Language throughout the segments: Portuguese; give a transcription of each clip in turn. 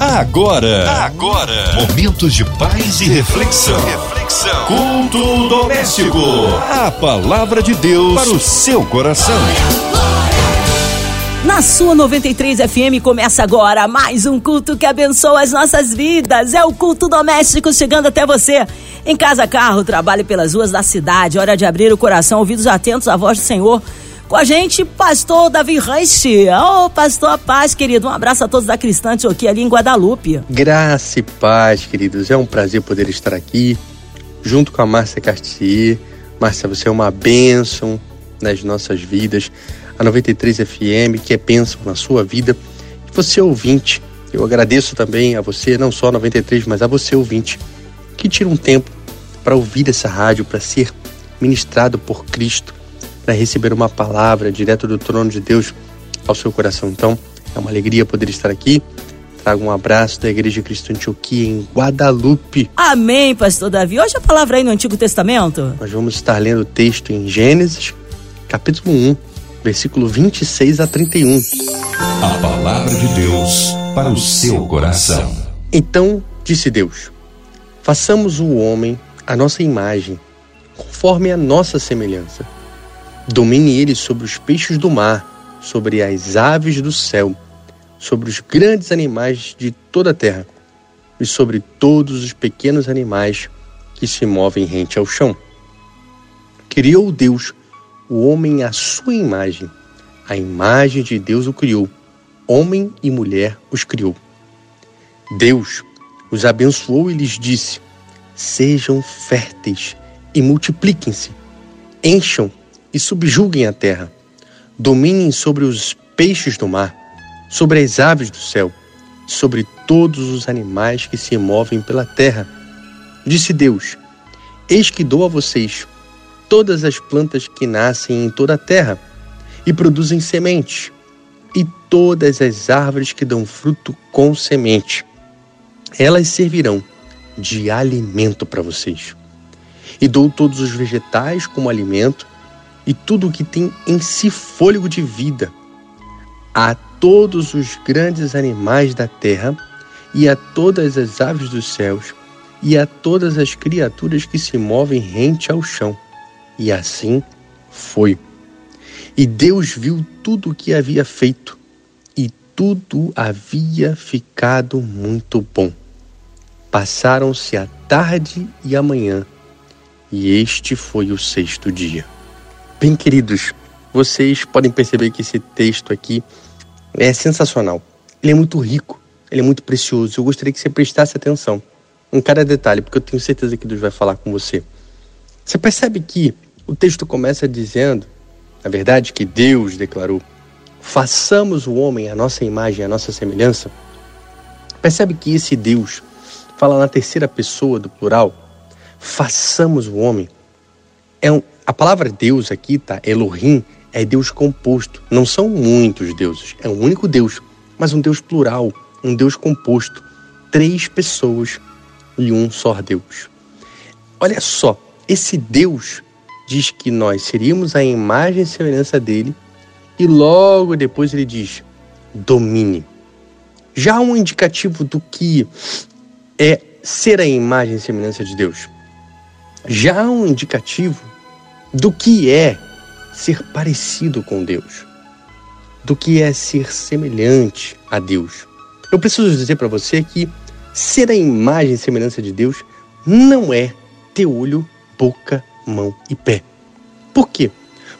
Agora, agora, momentos de paz e reflexão. Reflexão. Culto doméstico. A palavra de Deus para o seu coração. Na sua 93 FM começa agora mais um culto que abençoa as nossas vidas. É o culto doméstico chegando até você. Em casa, carro, trabalho pelas ruas da cidade. Hora de abrir o coração, ouvidos atentos à voz do Senhor. Com a gente, pastor Davi Reich. Ô, oh, pastor, a paz, querido. Um abraço a todos da Cristante aqui ali em Guadalupe. Graça e paz, queridos. É um prazer poder estar aqui, junto com a Márcia Cartier. Márcia, você é uma bênção nas nossas vidas. A 93 FM, que é bênção na sua vida. E você, ouvinte, eu agradeço também a você, não só a 93, mas a você, ouvinte, que tira um tempo para ouvir essa rádio, para ser ministrado por Cristo para receber uma palavra direto do trono de Deus ao seu coração. Então, é uma alegria poder estar aqui. Trago um abraço da Igreja Cristo Antioquia em Guadalupe. Amém, pastor Davi. Hoje a palavra aí no Antigo Testamento. Nós vamos estar lendo o texto em Gênesis, capítulo 1, versículo 26 a 31. A palavra de Deus para o seu coração. Então disse Deus: Façamos o homem a nossa imagem, conforme a nossa semelhança Domine ele sobre os peixes do mar, sobre as aves do céu, sobre os grandes animais de toda a terra e sobre todos os pequenos animais que se movem rente ao chão. Criou Deus o homem à sua imagem. A imagem de Deus o criou. Homem e mulher os criou. Deus os abençoou e lhes disse: Sejam férteis e multipliquem-se. Encham e subjuguem a terra. Dominem sobre os peixes do mar, sobre as aves do céu, sobre todos os animais que se movem pela terra. Disse Deus: Eis que dou a vocês todas as plantas que nascem em toda a terra e produzem semente, e todas as árvores que dão fruto com semente. Elas servirão de alimento para vocês. E dou todos os vegetais como alimento e tudo o que tem em si fôlego de vida, a todos os grandes animais da terra e a todas as aves dos céus e a todas as criaturas que se movem rente ao chão. E assim foi. E Deus viu tudo o que havia feito, e tudo havia ficado muito bom. Passaram-se a tarde e a manhã, e este foi o sexto dia. Bem, queridos, vocês podem perceber que esse texto aqui é sensacional. Ele é muito rico, ele é muito precioso. Eu gostaria que você prestasse atenção em cada detalhe, porque eu tenho certeza que Deus vai falar com você. Você percebe que o texto começa dizendo, na verdade, que Deus declarou: façamos o homem a nossa imagem, a nossa semelhança. Percebe que esse Deus fala na terceira pessoa do plural, façamos o homem. É um, a palavra Deus aqui, tá? Elohim, é Deus composto. Não são muitos deuses, é um único Deus, mas um Deus plural, um Deus composto. Três pessoas e um só Deus. Olha só, esse Deus diz que nós seríamos a imagem e semelhança dele, e logo depois ele diz: domine. Já um indicativo do que é ser a imagem e semelhança de Deus. Já há um indicativo do que é ser parecido com Deus, do que é ser semelhante a Deus. Eu preciso dizer para você que ser a imagem e semelhança de Deus não é ter olho, boca, mão e pé. Por quê?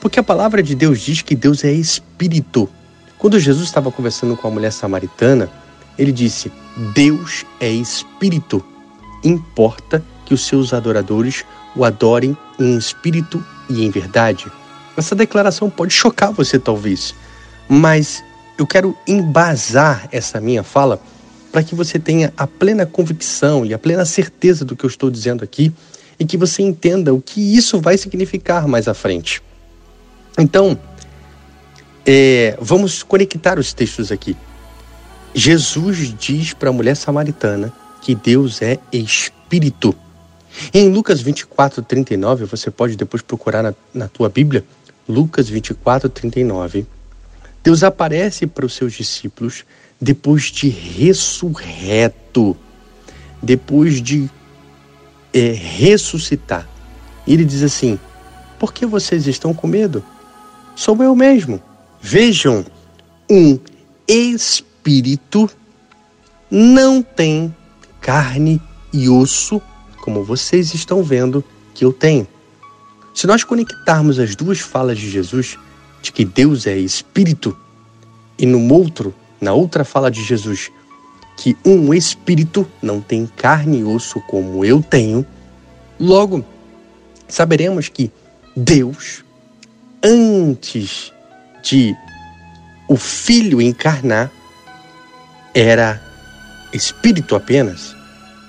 Porque a palavra de Deus diz que Deus é espírito. Quando Jesus estava conversando com a mulher samaritana, ele disse: Deus é espírito. Importa que os seus adoradores o adorem em espírito e em verdade. Essa declaração pode chocar você, talvez, mas eu quero embasar essa minha fala para que você tenha a plena convicção e a plena certeza do que eu estou dizendo aqui e que você entenda o que isso vai significar mais à frente. Então, é, vamos conectar os textos aqui. Jesus diz para a mulher samaritana que Deus é espírito. Em Lucas 24, 39, você pode depois procurar na, na tua Bíblia, Lucas 24, 39. Deus aparece para os seus discípulos depois de ressurreto, depois de é, ressuscitar. Ele diz assim: Por que vocês estão com medo? Sou eu mesmo. Vejam, um espírito não tem carne e osso, como vocês estão vendo que eu tenho. Se nós conectarmos as duas falas de Jesus, de que Deus é espírito, e no outro, na outra fala de Jesus, que um espírito não tem carne e osso como eu tenho, logo saberemos que Deus, antes de o Filho encarnar, era espírito apenas.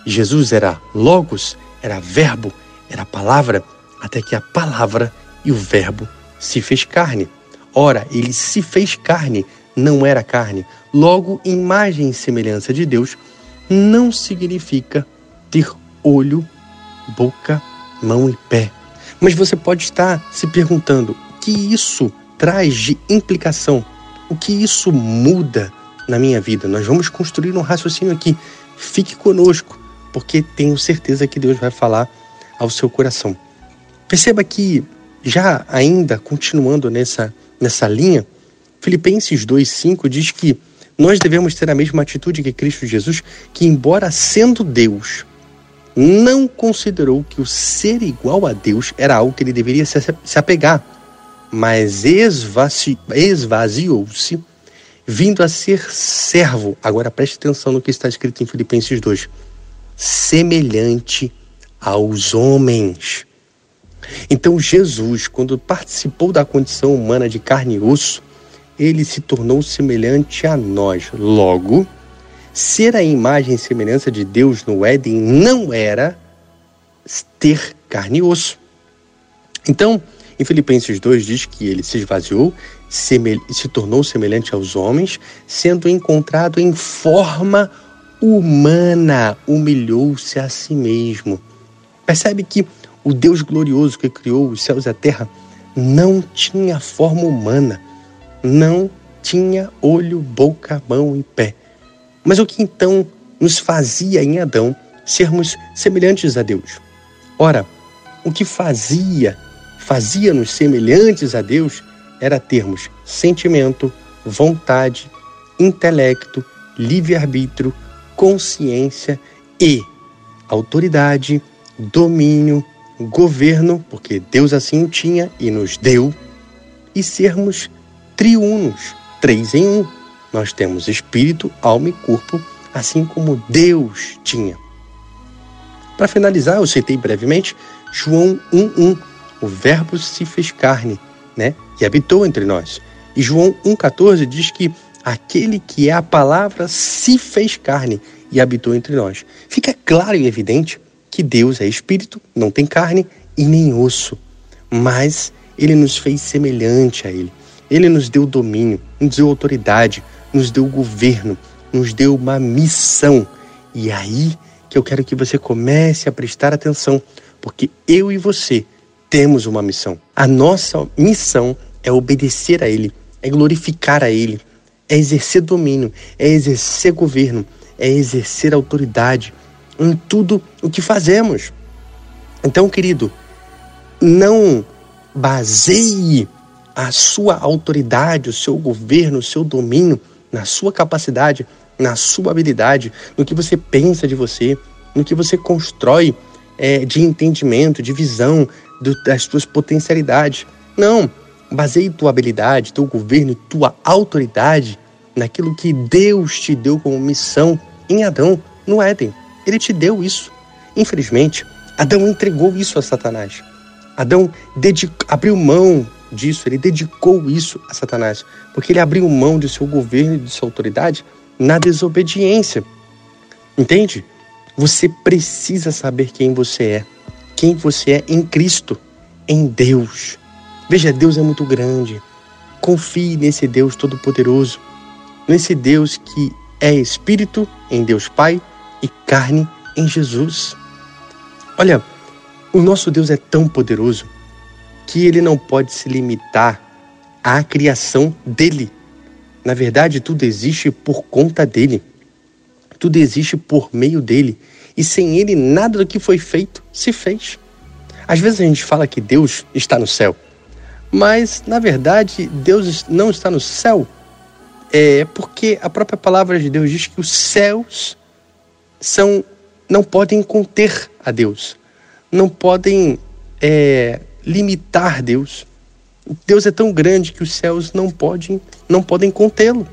Jesus era Logos, era Verbo, era Palavra, até que a Palavra e o Verbo se fez carne. Ora, ele se fez carne, não era carne. Logo, imagem e semelhança de Deus não significa ter olho, boca, mão e pé. Mas você pode estar se perguntando o que isso traz de implicação, o que isso muda na minha vida. Nós vamos construir um raciocínio aqui. Fique conosco, porque tenho certeza que Deus vai falar ao seu coração. Perceba que, já ainda continuando nessa, nessa linha, Filipenses 2,5 diz que nós devemos ter a mesma atitude que Cristo Jesus, que, embora sendo Deus, não considerou que o ser igual a Deus era algo que ele deveria se apegar, mas esvaziou-se, vindo a ser servo. Agora preste atenção no que está escrito em Filipenses 2: semelhante aos homens. Então, Jesus, quando participou da condição humana de carne e osso, ele se tornou semelhante a nós. Logo, ser a imagem e semelhança de Deus no Éden não era ter carne e osso. Então, em Filipenses 2 diz que ele se esvaziou, se tornou semelhante aos homens, sendo encontrado em forma humana, humilhou-se a si mesmo. Percebe que o Deus glorioso que criou os céus e a terra não tinha forma humana não tinha olho, boca, mão e pé. Mas o que então nos fazia em Adão sermos semelhantes a Deus? Ora, o que fazia, fazia-nos semelhantes a Deus era termos sentimento, vontade, intelecto, livre-arbítrio, consciência e autoridade, domínio, governo, porque Deus assim o tinha e nos deu, e sermos triunos, três em um. Nós temos espírito, alma e corpo, assim como Deus tinha. Para finalizar, eu citei brevemente João 1:1. O Verbo se fez carne, né? E habitou entre nós. E João 1:14 diz que aquele que é a palavra se fez carne e habitou entre nós. Fica claro e evidente que Deus é espírito, não tem carne e nem osso, mas ele nos fez semelhante a ele. Ele nos deu domínio, nos deu autoridade, nos deu governo, nos deu uma missão. E é aí que eu quero que você comece a prestar atenção, porque eu e você temos uma missão. A nossa missão é obedecer a Ele, é glorificar a Ele, é exercer domínio, é exercer governo, é exercer autoridade em tudo o que fazemos. Então, querido, não baseie a sua autoridade, o seu governo, o seu domínio, na sua capacidade, na sua habilidade, no que você pensa de você, no que você constrói é, de entendimento, de visão do, das suas potencialidades. Não, baseie tua habilidade, teu governo, tua autoridade naquilo que Deus te deu como missão em Adão, no Éden. Ele te deu isso. Infelizmente, Adão entregou isso a Satanás. Adão abriu mão disso, ele dedicou isso a Satanás, porque ele abriu mão de seu governo e de sua autoridade na desobediência. Entende? Você precisa saber quem você é, quem você é em Cristo, em Deus. Veja, Deus é muito grande. Confie nesse Deus todo-poderoso, nesse Deus que é espírito em Deus Pai e carne em Jesus. Olha, o nosso Deus é tão poderoso que ele não pode se limitar à criação dele. Na verdade, tudo existe por conta dele. Tudo existe por meio dele. E sem ele, nada do que foi feito se fez. Às vezes a gente fala que Deus está no céu, mas na verdade Deus não está no céu, é porque a própria palavra de Deus diz que os céus são não podem conter a Deus, não podem é, limitar Deus. Deus é tão grande que os céus não podem não podem contê-lo.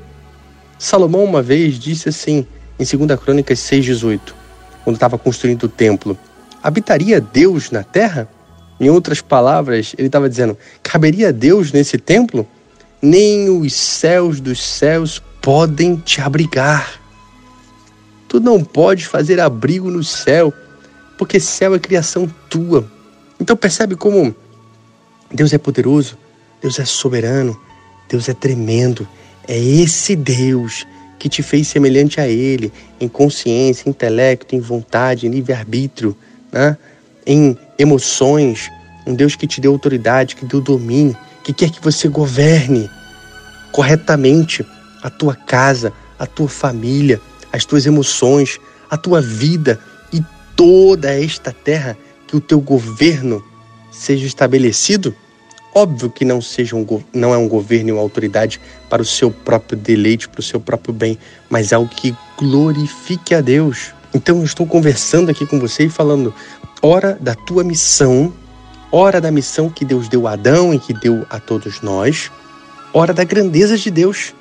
Salomão uma vez disse assim em 2 Crônicas 6:18, quando estava construindo o templo: habitaria Deus na terra? Em outras palavras, ele estava dizendo: caberia Deus nesse templo? Nem os céus dos céus podem te abrigar. Tu não podes fazer abrigo no céu, porque céu é criação tua. Então percebe como Deus é poderoso, Deus é soberano, Deus é tremendo. É esse Deus que te fez semelhante a Ele em consciência, intelecto, em vontade, em livre-arbítrio né? em emoções, um Deus que te deu autoridade, que deu domínio, que quer que você governe corretamente a tua casa, a tua família, as tuas emoções, a tua vida e toda esta terra, que o teu governo seja estabelecido. Óbvio que não, seja um, não é um governo e uma autoridade para o seu próprio deleite, para o seu próprio bem, mas algo que glorifique a Deus. Então eu estou conversando aqui com você e falando, hora da tua missão, hora da missão que Deus deu a Adão e que deu a todos nós, hora da grandeza de Deus.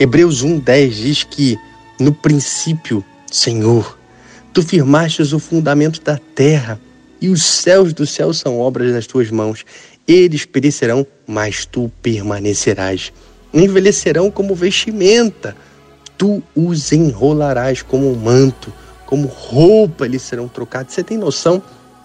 Hebreus 1:10 diz que no princípio, Senhor, tu firmastes o fundamento da terra e os céus dos céus são obras das tuas mãos. Eles perecerão, mas tu permanecerás. Envelhecerão como vestimenta, tu os enrolarás como um manto como roupa eles serão trocados. Você tem noção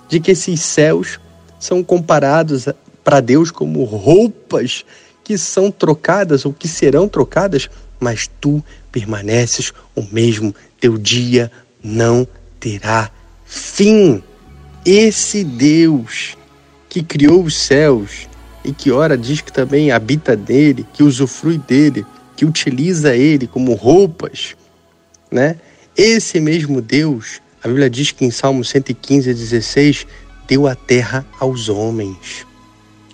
de que esses céus são comparados para Deus como roupas que são trocadas ou que serão trocadas, mas tu permaneces o mesmo, teu dia não terá fim. Esse Deus que criou os céus e que ora diz que também habita dele, que usufrui dele, que utiliza ele como roupas, né? Esse mesmo Deus, a Bíblia diz que em Salmo 115, 16, deu a terra aos homens.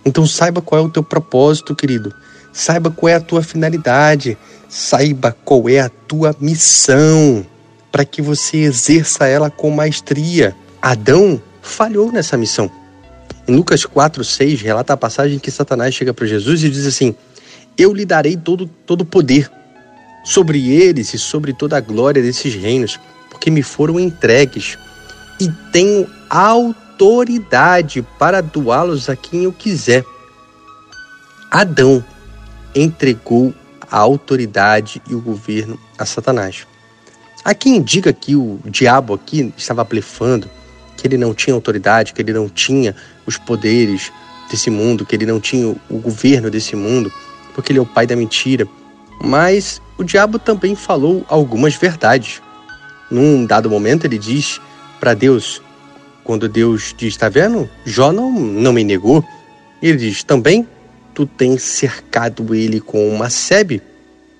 Então saiba qual é o teu propósito, querido. Saiba qual é a tua finalidade. Saiba qual é a tua missão, para que você exerça ela com maestria. Adão falhou nessa missão. Em Lucas 4, 6, relata a passagem que Satanás chega para Jesus e diz assim: Eu lhe darei todo o todo poder sobre eles e sobre toda a glória desses reinos, porque me foram entregues, e tenho autoridade para doá-los a quem eu quiser. Adão entregou a autoridade e o governo a Satanás. Há quem diga que o diabo aqui estava blefando, que ele não tinha autoridade, que ele não tinha os poderes desse mundo, que ele não tinha o governo desse mundo, porque ele é o pai da mentira. Mas o diabo também falou algumas verdades. Num dado momento, ele diz para Deus, quando Deus diz: Está vendo? Jó não, não me negou. Ele diz: Também tu tens cercado ele com uma sebe,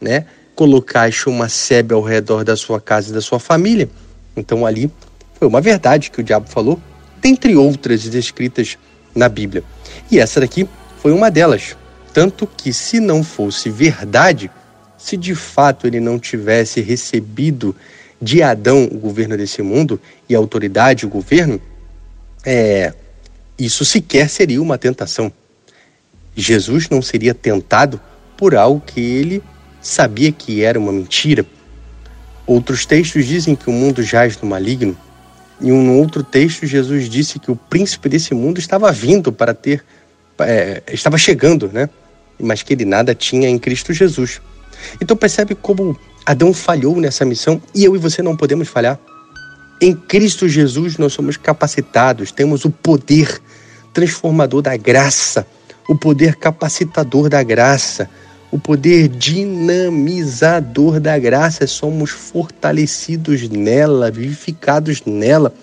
né? Colocaste uma sebe ao redor da sua casa e da sua família. Então ali foi uma verdade que o diabo falou, dentre outras descritas na Bíblia. E essa daqui foi uma delas. Tanto que, se não fosse verdade, se de fato ele não tivesse recebido de Adão o governo desse mundo e a autoridade, o governo, é, isso sequer seria uma tentação. Jesus não seria tentado por algo que ele sabia que era uma mentira. Outros textos dizem que o mundo jaz no maligno. Em um outro texto, Jesus disse que o príncipe desse mundo estava vindo para ter, é, estava chegando, né? Mas que ele nada tinha em Cristo Jesus. Então percebe como Adão falhou nessa missão e eu e você não podemos falhar. Em Cristo Jesus nós somos capacitados, temos o poder transformador da graça, o poder capacitador da graça, o poder dinamizador da graça. Somos fortalecidos nela, vivificados nela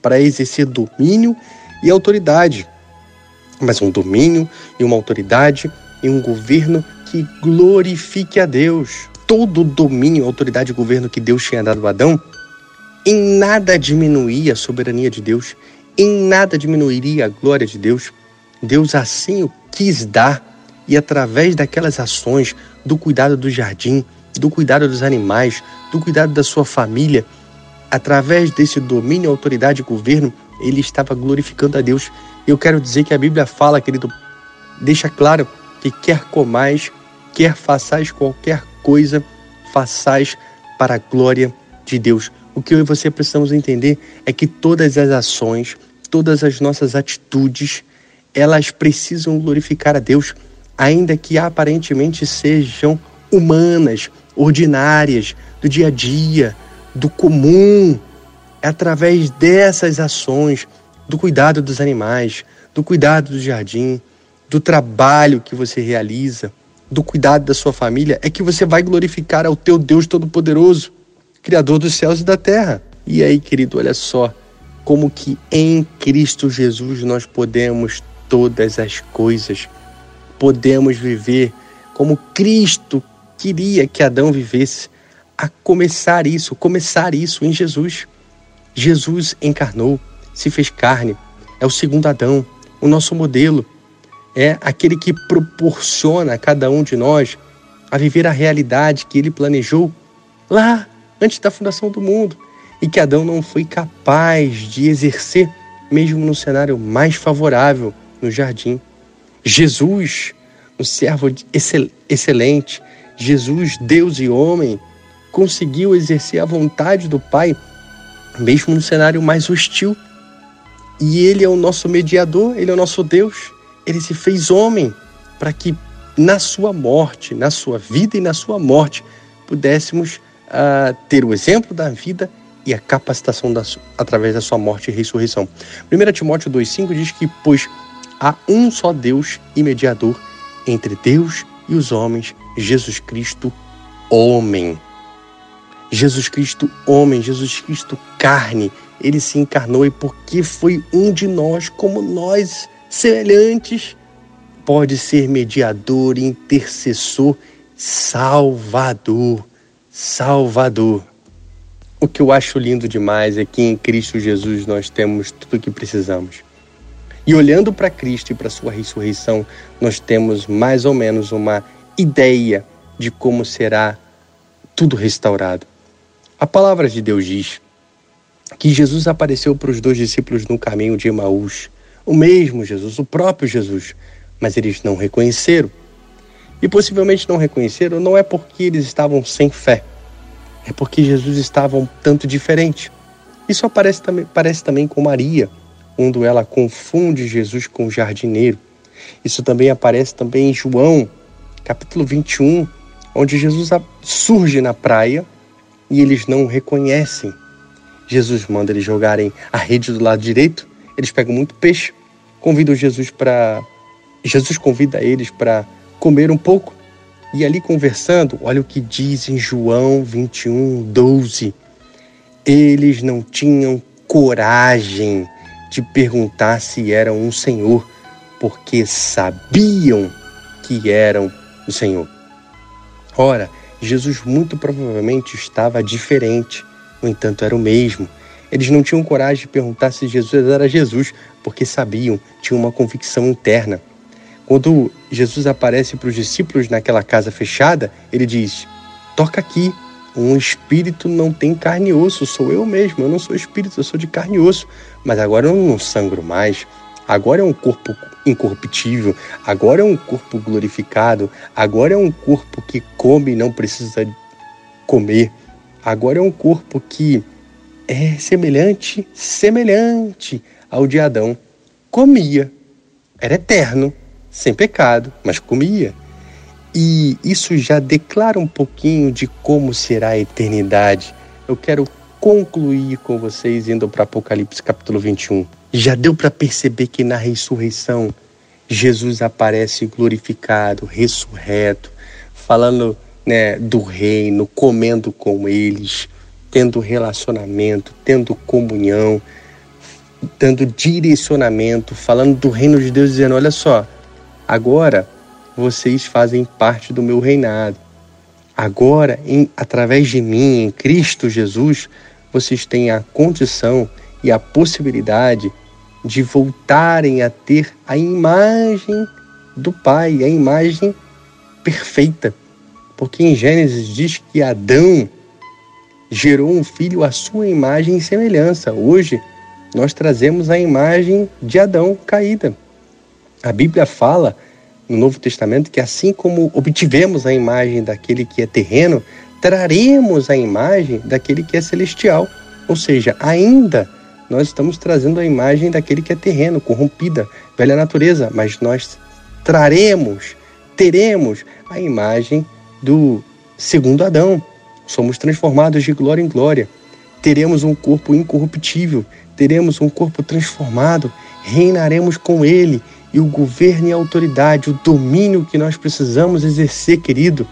para exercer domínio e autoridade. Mas um domínio e uma autoridade e um governo que que glorifique a Deus. Todo o domínio, autoridade e governo que Deus tinha dado a Adão, em nada diminuía a soberania de Deus, em nada diminuiria a glória de Deus. Deus assim o quis dar e através daquelas ações, do cuidado do jardim, do cuidado dos animais, do cuidado da sua família, através desse domínio, autoridade e governo, ele estava glorificando a Deus. Eu quero dizer que a Bíblia fala, querido, deixa claro que quer comais, quer façais qualquer coisa, façais para a glória de Deus. O que eu e você precisamos entender é que todas as ações, todas as nossas atitudes, elas precisam glorificar a Deus, ainda que aparentemente sejam humanas, ordinárias, do dia a dia, do comum. É através dessas ações, do cuidado dos animais, do cuidado do jardim, do trabalho que você realiza, do cuidado da sua família, é que você vai glorificar ao teu Deus Todo-Poderoso, Criador dos céus e da terra. E aí, querido, olha só, como que em Cristo Jesus nós podemos todas as coisas, podemos viver como Cristo queria que Adão vivesse, a começar isso, começar isso em Jesus. Jesus encarnou, se fez carne, é o segundo Adão, o nosso modelo, é aquele que proporciona a cada um de nós a viver a realidade que ele planejou lá antes da fundação do mundo e que Adão não foi capaz de exercer, mesmo no cenário mais favorável no jardim. Jesus, um servo excelente, Jesus, Deus e homem, conseguiu exercer a vontade do Pai, mesmo no cenário mais hostil. E Ele é o nosso mediador, Ele é o nosso Deus. Ele se fez homem para que na sua morte, na sua vida e na sua morte, pudéssemos uh, ter o exemplo da vida e a capacitação da, através da sua morte e ressurreição. 1 Timóteo 2,5 diz que, pois há um só Deus e mediador entre Deus e os homens, Jesus Cristo, homem. Jesus Cristo, homem, Jesus Cristo, carne, ele se encarnou e porque foi um de nós, como nós, semelhantes, pode ser mediador, intercessor, salvador. Salvador. O que eu acho lindo demais é que em Cristo Jesus nós temos tudo o que precisamos. E olhando para Cristo e para Sua ressurreição, nós temos mais ou menos uma ideia de como será tudo restaurado. A palavra de Deus diz que Jesus apareceu para os dois discípulos no caminho de Emaús, o mesmo Jesus, o próprio Jesus, mas eles não reconheceram. E possivelmente não reconheceram não é porque eles estavam sem fé, é porque Jesus estava um tanto diferente. Isso aparece também, parece também com Maria, quando ela confunde Jesus com o jardineiro. Isso também aparece também em João, capítulo 21, onde Jesus surge na praia e eles não o reconhecem. Jesus manda eles jogarem a rede do lado direito, eles pegam muito peixe, convidam Jesus para Jesus convida eles para comer um pouco. E ali conversando, olha o que diz em João 21, 12. Eles não tinham coragem de perguntar se eram um Senhor, porque sabiam que eram o Senhor. Ora, Jesus muito provavelmente estava diferente, no entanto era o mesmo. Eles não tinham coragem de perguntar se Jesus era Jesus, porque sabiam, tinham uma convicção interna. Quando Jesus aparece para os discípulos naquela casa fechada, ele diz: Toca aqui, um espírito não tem carne e osso, sou eu mesmo, eu não sou espírito, eu sou de carne e osso. Mas agora eu não sangro mais, agora é um corpo incorruptível, agora é um corpo glorificado, agora é um corpo que come e não precisa comer, agora é um corpo que é semelhante, semelhante ao de Adão. Comia, era eterno, sem pecado, mas comia. E isso já declara um pouquinho de como será a eternidade. Eu quero concluir com vocês indo para Apocalipse capítulo 21. Já deu para perceber que na ressurreição Jesus aparece glorificado, ressurreto, falando né, do reino, comendo com eles, tendo relacionamento, tendo comunhão, dando direcionamento, falando do reino de Deus, dizendo: olha só, agora vocês fazem parte do meu reinado. Agora, em, através de mim, em Cristo Jesus, vocês têm a condição e a possibilidade de voltarem a ter a imagem do Pai, a imagem perfeita. Porque em Gênesis diz que Adão gerou um filho à sua imagem e semelhança. Hoje, nós trazemos a imagem de Adão caída. A Bíblia fala no Novo Testamento que assim como obtivemos a imagem daquele que é terreno, traremos a imagem daquele que é celestial. Ou seja, ainda nós estamos trazendo a imagem daquele que é terreno, corrompida, velha natureza, mas nós traremos, teremos a imagem do segundo Adão. Somos transformados de glória em glória. Teremos um corpo incorruptível, teremos um corpo transformado, reinaremos com ele e o governo e a autoridade, o domínio que nós precisamos exercer, querido,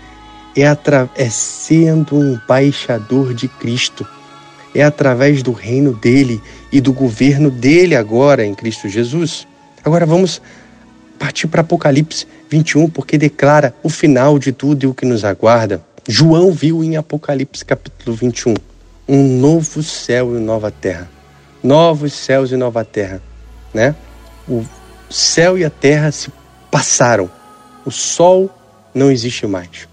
é, é sendo um embaixador de Cristo. É através do reino dele e do governo dele agora em Cristo Jesus. Agora vamos partir para Apocalipse 21, porque declara o final de tudo e o que nos aguarda. João viu em Apocalipse capítulo 21 um novo céu e nova terra. Novos céus e nova terra, né? O céu e a terra se passaram. O sol não existe mais.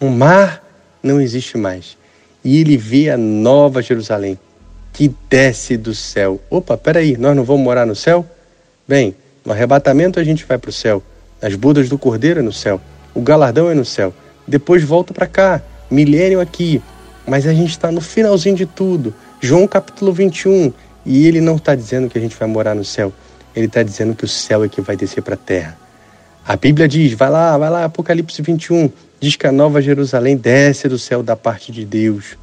O mar não existe mais. E ele vê a nova Jerusalém que desce do céu. Opa, peraí, nós não vamos morar no céu? Bem, no arrebatamento a gente vai para o céu. As bodas do cordeiro é no céu. O galardão é no céu. Depois volta para cá. Milênio aqui. Mas a gente está no finalzinho de tudo. João capítulo 21. E ele não está dizendo que a gente vai morar no céu ele está dizendo que o céu é que vai descer para a terra. A Bíblia diz, vai lá, vai lá, Apocalipse 21, diz que a nova Jerusalém desce do céu da parte de Deus.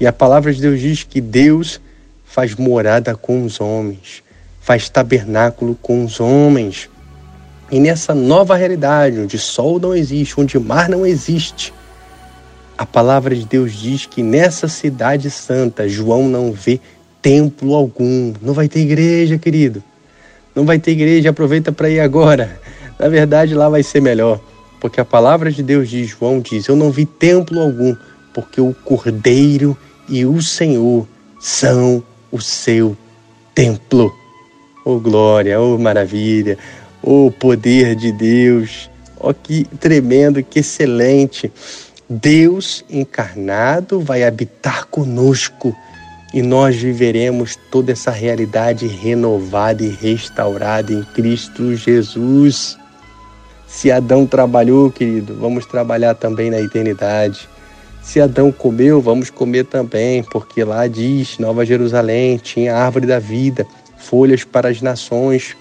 E a palavra de Deus diz que Deus faz morada com os homens, faz tabernáculo com os homens. E nessa nova realidade, onde sol não existe, onde mar não existe, a palavra de Deus diz que nessa cidade santa, João não vê templo algum. Não vai ter igreja, querido não vai ter igreja, aproveita para ir agora. Na verdade, lá vai ser melhor, porque a palavra de Deus diz, João diz: Eu não vi templo algum, porque o Cordeiro e o Senhor são o seu templo. Oh glória, oh maravilha, oh poder de Deus. Oh que tremendo, que excelente. Deus encarnado vai habitar conosco e nós viveremos toda essa realidade renovada e restaurada em Cristo Jesus. Se Adão trabalhou, querido, vamos trabalhar também na eternidade. Se Adão comeu, vamos comer também, porque lá diz: Nova Jerusalém tinha árvore da vida, folhas para as nações,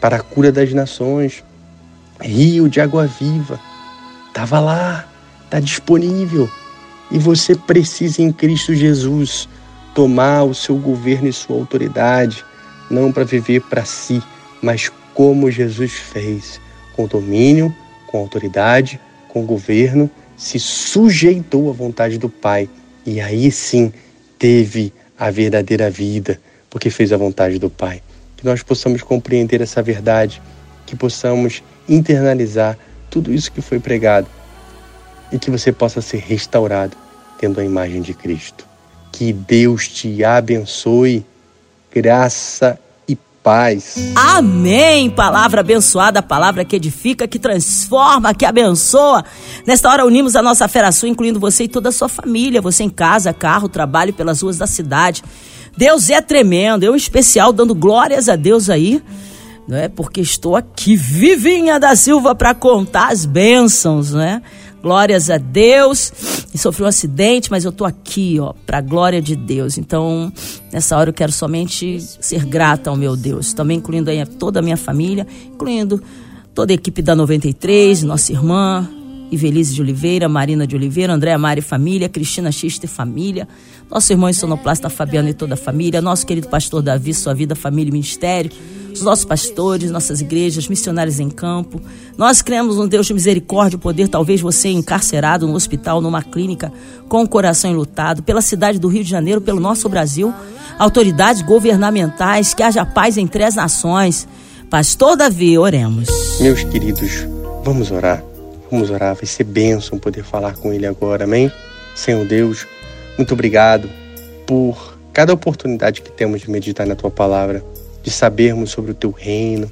para a cura das nações, rio de água viva. Estava lá, está disponível. E você precisa em Cristo Jesus tomar o seu governo e sua autoridade, não para viver para si, mas como Jesus fez, com domínio, com autoridade, com governo, se sujeitou à vontade do Pai e aí sim teve a verdadeira vida, porque fez a vontade do Pai. Que nós possamos compreender essa verdade, que possamos internalizar tudo isso que foi pregado e que você possa ser restaurado tendo a imagem de Cristo. Que Deus te abençoe, graça e paz. Amém. Palavra abençoada, palavra que edifica, que transforma, que abençoa. Nesta hora unimos a nossa fera incluindo você e toda a sua família, você em casa, carro, trabalho pelas ruas da cidade. Deus é tremendo, eu em especial dando glórias a Deus aí não é? Porque estou aqui, Vivinha da Silva, para contar as bênçãos, né? Glórias a Deus. E sofri um acidente, mas eu tô aqui, ó, para glória de Deus. Então, nessa hora eu quero somente ser grata ao meu Deus, também incluindo aí toda a minha família, incluindo toda a equipe da 93, nossa irmã, Ivelise de Oliveira, Marina de Oliveira, Andréa Mari Família, Cristina Xista e Família, nosso irmão sonoplasta Fabiano e toda a família, nosso querido pastor Davi, sua vida, família e ministério, os nossos pastores, nossas igrejas, missionários em campo. Nós cremos um Deus de misericórdia poder, talvez você encarcerado no hospital, numa clínica, com o coração enlutado, pela cidade do Rio de Janeiro, pelo nosso Brasil, autoridades governamentais, que haja paz entre as nações. Pastor Davi, oremos. Meus queridos, Vamos orar. Vamos orar. Vai ser bênção poder falar com Ele agora. Amém? Senhor Deus, muito obrigado por cada oportunidade que temos de meditar na Tua palavra, de sabermos sobre o Teu reino,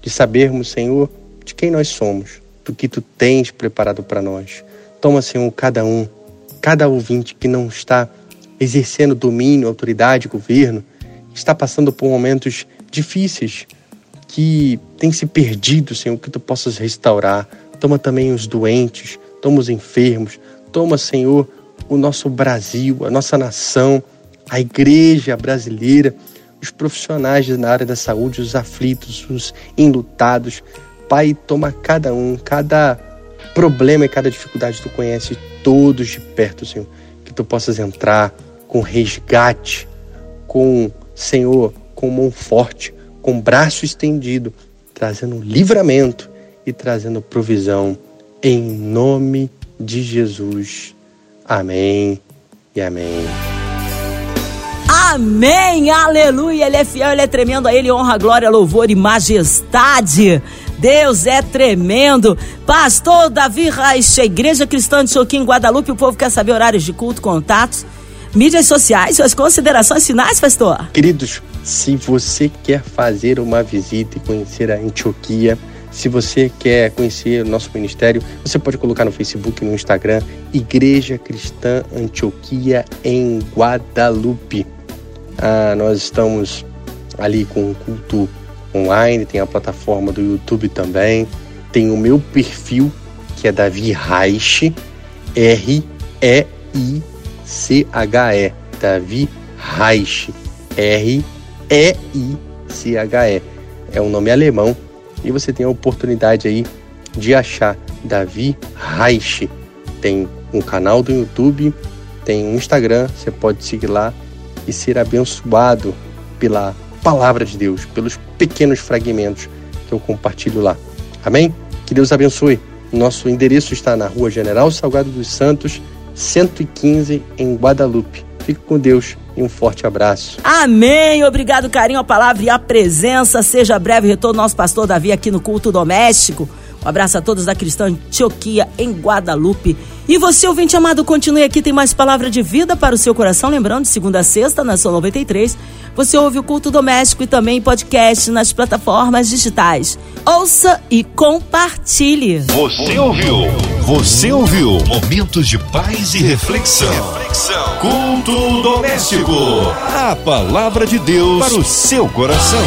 de sabermos, Senhor, de quem nós somos, do que Tu tens preparado para nós. Toma, Senhor, cada um, cada ouvinte que não está exercendo domínio, autoridade, governo, está passando por momentos difíceis, que tem se perdido, Senhor, que tu possas restaurar. Toma também os doentes, toma os enfermos, toma, Senhor, o nosso Brasil, a nossa nação, a igreja brasileira, os profissionais na área da saúde, os aflitos, os enlutados. Pai, toma cada um, cada problema e cada dificuldade tu conhece todos de perto, Senhor. Que tu possas entrar com resgate, com, Senhor, com mão forte, com braço estendido, trazendo livramento e trazendo provisão. Em nome de Jesus. Amém e amém. Amém, aleluia. Ele é fiel, ele é tremendo. A ele honra, glória, louvor e majestade. Deus é tremendo. Pastor Davi Reich, Igreja Cristã de Choquim, Guadalupe. O povo quer saber horários de culto, contatos, mídias sociais, suas considerações finais, pastor. Queridos, se você quer fazer uma visita e conhecer a Antioquia, se você quer conhecer o nosso ministério, você pode colocar no Facebook no Instagram Igreja Cristã Antioquia em Guadalupe. Ah, nós estamos ali com o culto online, tem a plataforma do YouTube também, tem o meu perfil que é Davi Reich, R-E-I-C-H-E, Davi Reich, R e-I-C-H-E. É um nome alemão e você tem a oportunidade aí de achar Davi Reich. Tem um canal do YouTube, tem um Instagram, você pode seguir lá e ser abençoado pela palavra de Deus, pelos pequenos fragmentos que eu compartilho lá. Amém? Que Deus abençoe. Nosso endereço está na Rua General Salgado dos Santos, 115, em Guadalupe. Fique com Deus e um forte abraço. Amém. Obrigado, carinho, a palavra e a presença. Seja breve retorno nosso pastor Davi aqui no culto doméstico. Um abraço a todos da Cristã Antioquia, em Guadalupe. E você, ouvinte amado, continue aqui, tem mais palavra de vida para o seu coração. Lembrando, segunda a sexta, na São 93, você ouve o culto doméstico e também podcast nas plataformas digitais. Ouça e compartilhe. Você ouviu? Você ouviu? Momentos de paz e reflexão. reflexão. Culto doméstico. A palavra de Deus para o seu coração.